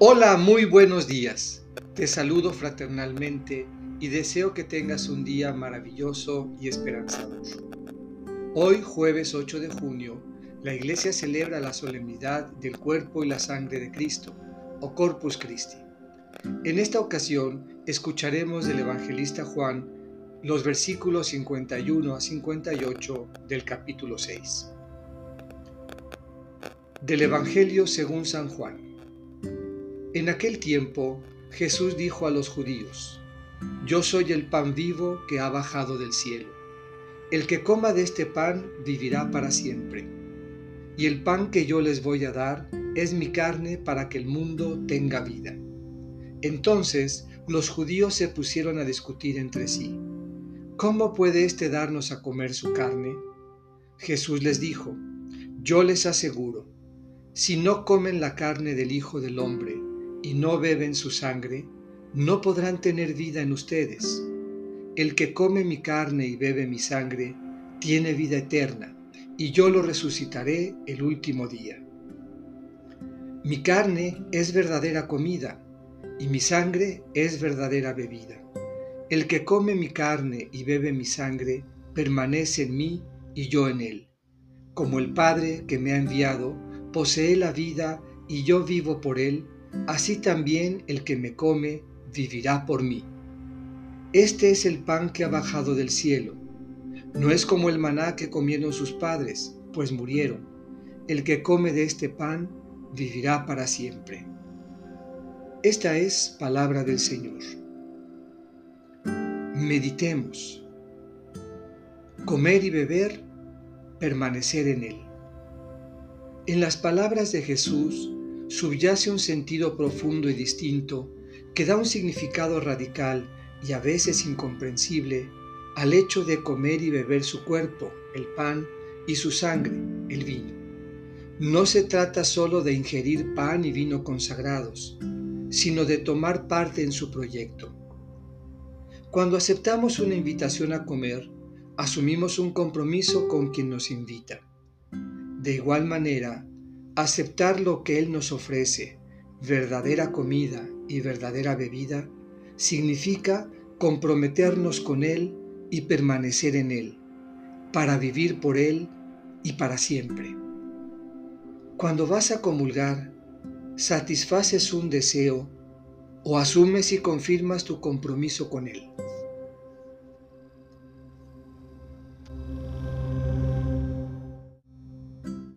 Hola, muy buenos días. Te saludo fraternalmente y deseo que tengas un día maravilloso y esperanzador. Hoy, jueves 8 de junio, la Iglesia celebra la solemnidad del cuerpo y la sangre de Cristo, o Corpus Christi. En esta ocasión, escucharemos del evangelista Juan los versículos 51 a 58 del capítulo 6. Del Evangelio según San Juan. En aquel tiempo Jesús dijo a los judíos, Yo soy el pan vivo que ha bajado del cielo. El que coma de este pan vivirá para siempre. Y el pan que yo les voy a dar es mi carne para que el mundo tenga vida. Entonces los judíos se pusieron a discutir entre sí. ¿Cómo puede éste darnos a comer su carne? Jesús les dijo, Yo les aseguro, si no comen la carne del Hijo del Hombre y no beben su sangre, no podrán tener vida en ustedes. El que come mi carne y bebe mi sangre, tiene vida eterna, y yo lo resucitaré el último día. Mi carne es verdadera comida, y mi sangre es verdadera bebida. El que come mi carne y bebe mi sangre, permanece en mí y yo en él. Como el Padre que me ha enviado, posee la vida y yo vivo por él, así también el que me come vivirá por mí. Este es el pan que ha bajado del cielo. No es como el maná que comieron sus padres, pues murieron. El que come de este pan vivirá para siempre. Esta es palabra del Señor. Meditemos. Comer y beber, permanecer en Él. En las palabras de Jesús subyace un sentido profundo y distinto que da un significado radical y a veces incomprensible al hecho de comer y beber su cuerpo, el pan, y su sangre, el vino. No se trata solo de ingerir pan y vino consagrados, sino de tomar parte en su proyecto. Cuando aceptamos una invitación a comer, asumimos un compromiso con quien nos invita. De igual manera, Aceptar lo que Él nos ofrece, verdadera comida y verdadera bebida, significa comprometernos con Él y permanecer en Él, para vivir por Él y para siempre. Cuando vas a comulgar, satisfaces un deseo o asumes y confirmas tu compromiso con Él.